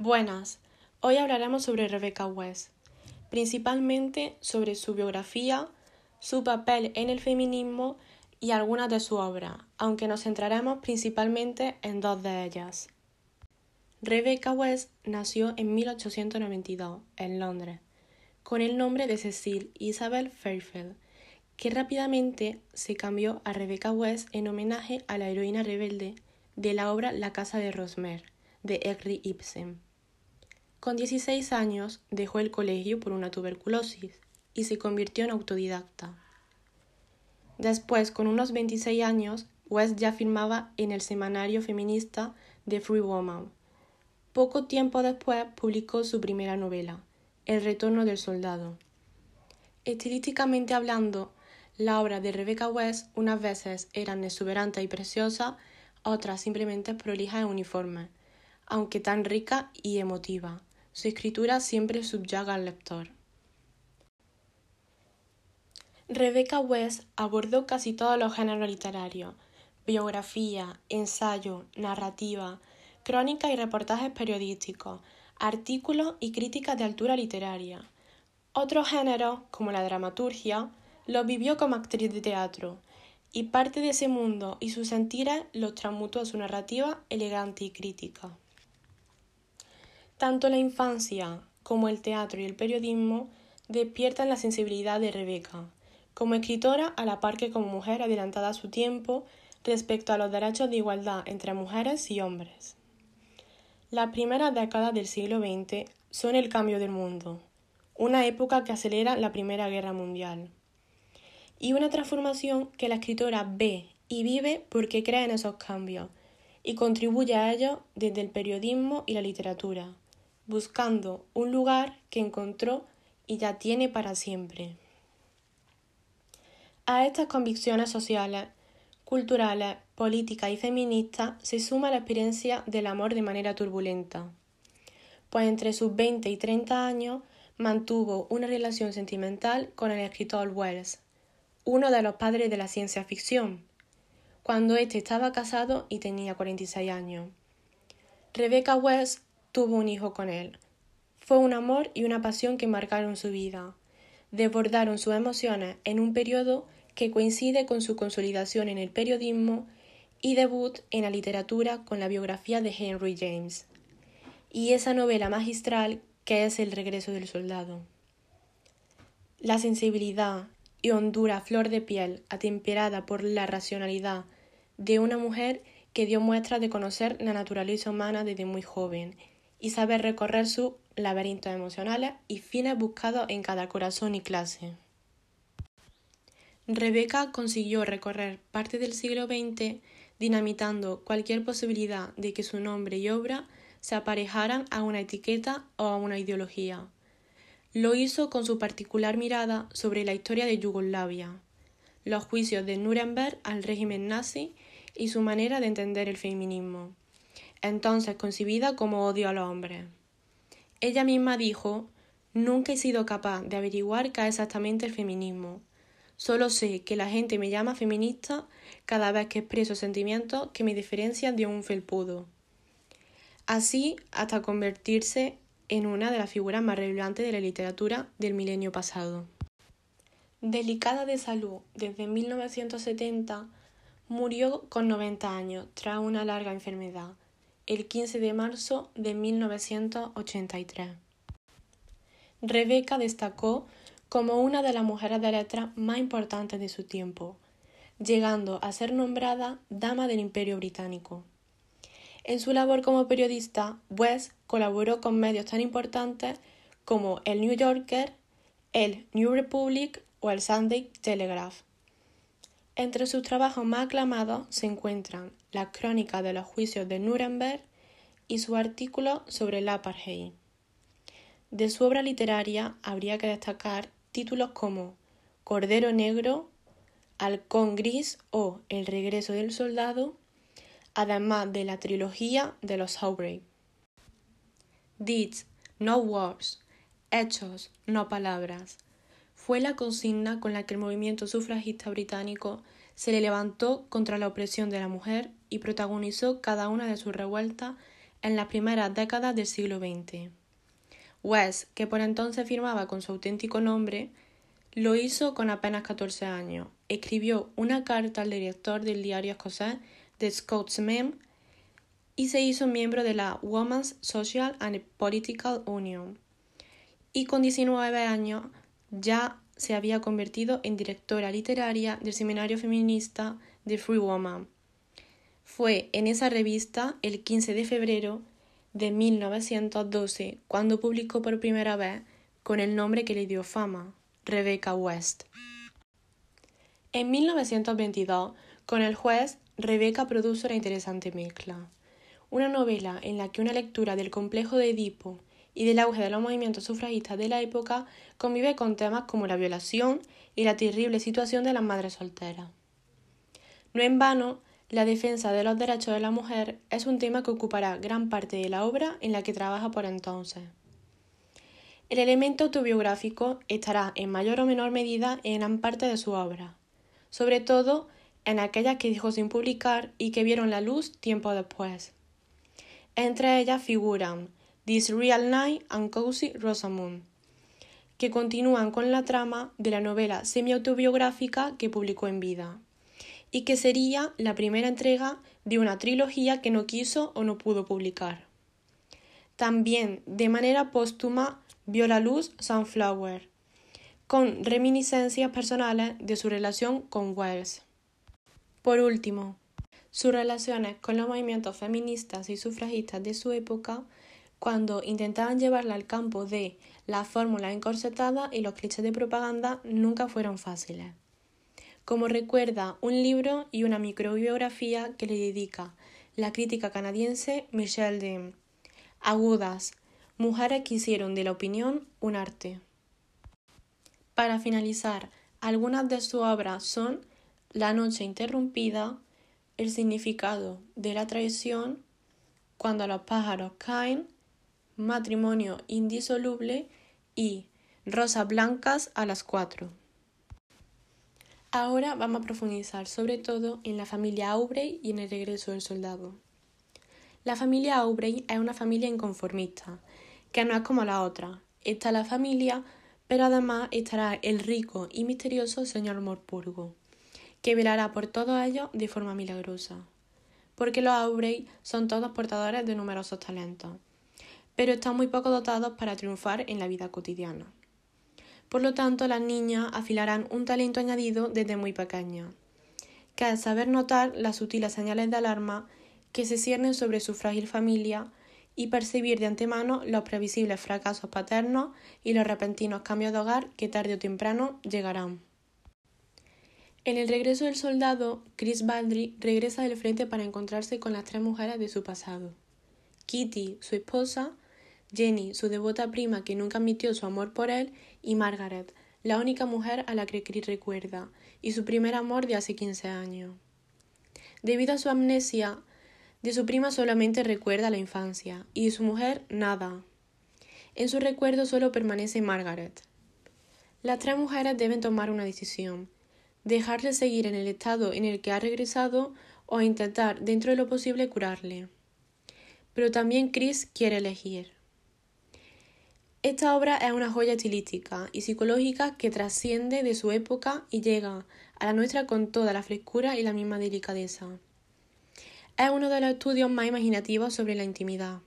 Buenas, hoy hablaremos sobre Rebecca West, principalmente sobre su biografía, su papel en el feminismo y algunas de sus obras, aunque nos centraremos principalmente en dos de ellas. Rebecca West nació en 1892 en Londres, con el nombre de Cecil Isabel Fairfield, que rápidamente se cambió a Rebecca West en homenaje a la heroína rebelde de la obra La casa de Rosmer de Henry Ibsen. Con 16 años dejó el colegio por una tuberculosis y se convirtió en autodidacta. Después, con unos 26 años, West ya firmaba en el semanario feminista The Free Woman. Poco tiempo después publicó su primera novela, El retorno del soldado. Estilísticamente hablando, la obra de Rebecca West unas veces eran exuberante y preciosa, otras simplemente prolija y uniforme, aunque tan rica y emotiva. Su escritura siempre subyaga al lector. Rebecca West abordó casi todos los géneros literarios, biografía, ensayo, narrativa, crónica y reportajes periodísticos, artículos y críticas de altura literaria. Otros géneros, como la dramaturgia, los vivió como actriz de teatro, y parte de ese mundo y sus sentires los transmutó a su narrativa elegante y crítica. Tanto la infancia como el teatro y el periodismo despiertan la sensibilidad de Rebeca, como escritora a la par que como mujer adelantada a su tiempo respecto a los derechos de igualdad entre mujeres y hombres. Las primeras décadas del siglo XX son el cambio del mundo, una época que acelera la Primera Guerra Mundial, y una transformación que la escritora ve y vive porque cree en esos cambios y contribuye a ellos desde el periodismo y la literatura buscando un lugar que encontró y ya tiene para siempre. A estas convicciones sociales, culturales, políticas y feministas se suma la experiencia del amor de manera turbulenta, pues entre sus 20 y 30 años mantuvo una relación sentimental con el escritor Wells, uno de los padres de la ciencia ficción, cuando éste estaba casado y tenía 46 años. Rebecca Wells tuvo un hijo con él. Fue un amor y una pasión que marcaron su vida. Desbordaron sus emociones en un periodo que coincide con su consolidación en el periodismo y debut en la literatura con la biografía de Henry James, y esa novela magistral que es El regreso del soldado. La sensibilidad y hondura flor de piel, atemperada por la racionalidad de una mujer que dio muestra de conocer la naturaleza humana desde muy joven y saber recorrer sus laberintos emocionales y fines buscados en cada corazón y clase. Rebeca consiguió recorrer parte del siglo XX dinamitando cualquier posibilidad de que su nombre y obra se aparejaran a una etiqueta o a una ideología. Lo hizo con su particular mirada sobre la historia de Yugoslavia, los juicios de Nuremberg al régimen nazi y su manera de entender el feminismo entonces concibida como odio a los hombres. Ella misma dijo Nunca he sido capaz de averiguar qué es exactamente el feminismo. Solo sé que la gente me llama feminista cada vez que expreso sentimientos que me diferencian de un felpudo. Así hasta convertirse en una de las figuras más relevantes de la literatura del milenio pasado. Delicada de salud desde 1970, murió con 90 años tras una larga enfermedad el 15 de marzo de 1983. Rebeca destacó como una de las mujeres de letras más importantes de su tiempo, llegando a ser nombrada Dama del Imperio Británico. En su labor como periodista, West colaboró con medios tan importantes como el New Yorker, el New Republic o el Sunday Telegraph. Entre sus trabajos más aclamados se encuentran la crónica de los juicios de Nuremberg y su artículo sobre el apartheid. De su obra literaria habría que destacar títulos como Cordero Negro, Halcón Gris o El regreso del soldado, además de la trilogía de los Outbreak. Deeds, no words, hechos, no palabras, fue la consigna con la que el movimiento sufragista británico se le levantó contra la opresión de la mujer y protagonizó cada una de sus revueltas en las primeras décadas del siglo XX. West, que por entonces firmaba con su auténtico nombre, lo hizo con apenas 14 años. Escribió una carta al director del diario escocés The Scotsman y se hizo miembro de la Women's Social and Political Union. Y con 19 años ya se había convertido en directora literaria del seminario feminista The Free Woman. Fue en esa revista, el 15 de febrero de 1912, cuando publicó por primera vez con el nombre que le dio fama, Rebecca West. En 1922, con el juez, Rebecca produjo una interesante mezcla. Una novela en la que una lectura del complejo de Edipo y del auge de los movimientos sufragistas de la época convive con temas como la violación y la terrible situación de las madres solteras. No en vano, la defensa de los derechos de la mujer es un tema que ocupará gran parte de la obra en la que trabaja por entonces. El elemento autobiográfico estará en mayor o menor medida en gran parte de su obra, sobre todo en aquellas que dijo sin publicar y que vieron la luz tiempo después. Entre ellas figuran This Real Night and Cozy Rosamund, que continúan con la trama de la novela semi-autobiográfica que publicó en vida, y que sería la primera entrega de una trilogía que no quiso o no pudo publicar. También, de manera póstuma, vio la luz Sunflower, con reminiscencias personales de su relación con Wells. Por último, sus relaciones con los movimientos feministas y sufragistas de su época, cuando intentaban llevarla al campo de la fórmula encorsetada y los clichés de propaganda, nunca fueron fáciles. Como recuerda un libro y una microbiografía que le dedica la crítica canadiense Michelle Dean. Agudas, mujeres que hicieron de la opinión un arte. Para finalizar, algunas de sus obras son La noche interrumpida, El significado de la traición, Cuando los pájaros caen, Matrimonio indisoluble y Rosas blancas a las cuatro. Ahora vamos a profundizar sobre todo en la familia Aubrey y en el regreso del soldado. La familia Aubrey es una familia inconformista, que no es como la otra. Está la familia, pero además estará el rico y misterioso señor Morpurgo, que velará por todos ellos de forma milagrosa. Porque los Aubrey son todos portadores de numerosos talentos, pero están muy poco dotados para triunfar en la vida cotidiana. Por lo tanto, las niñas afilarán un talento añadido desde muy pequeñas, que es saber notar las sutiles señales de alarma que se ciernen sobre su frágil familia y percibir de antemano los previsibles fracasos paternos y los repentinos cambios de hogar que tarde o temprano llegarán. En el regreso del soldado, Chris Baldry regresa del frente para encontrarse con las tres mujeres de su pasado. Kitty, su esposa, Jenny, su devota prima que nunca admitió su amor por él, y Margaret, la única mujer a la que Chris recuerda, y su primer amor de hace 15 años. Debido a su amnesia, de su prima solamente recuerda la infancia y de su mujer nada. En su recuerdo solo permanece Margaret. Las tres mujeres deben tomar una decisión, dejarle seguir en el estado en el que ha regresado o intentar dentro de lo posible curarle. Pero también Chris quiere elegir. Esta obra es una joya estilística y psicológica que trasciende de su época y llega a la nuestra con toda la frescura y la misma delicadeza. Es uno de los estudios más imaginativos sobre la intimidad,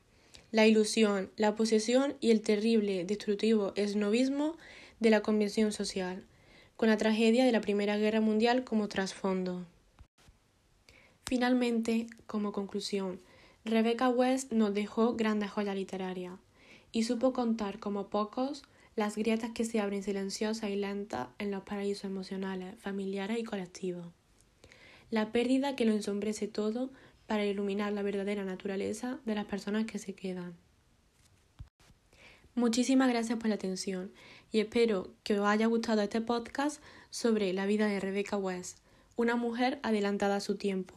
la ilusión, la posesión y el terrible, destructivo esnovismo de la convención social, con la tragedia de la Primera Guerra Mundial como trasfondo. Finalmente, como conclusión, Rebecca West nos dejó grandes joyas literarias y supo contar como pocos las grietas que se abren silenciosas y lentas en los paraísos emocionales, familiares y colectivos. La pérdida que lo ensombrece todo para iluminar la verdadera naturaleza de las personas que se quedan. Muchísimas gracias por la atención y espero que os haya gustado este podcast sobre la vida de Rebecca West, una mujer adelantada a su tiempo,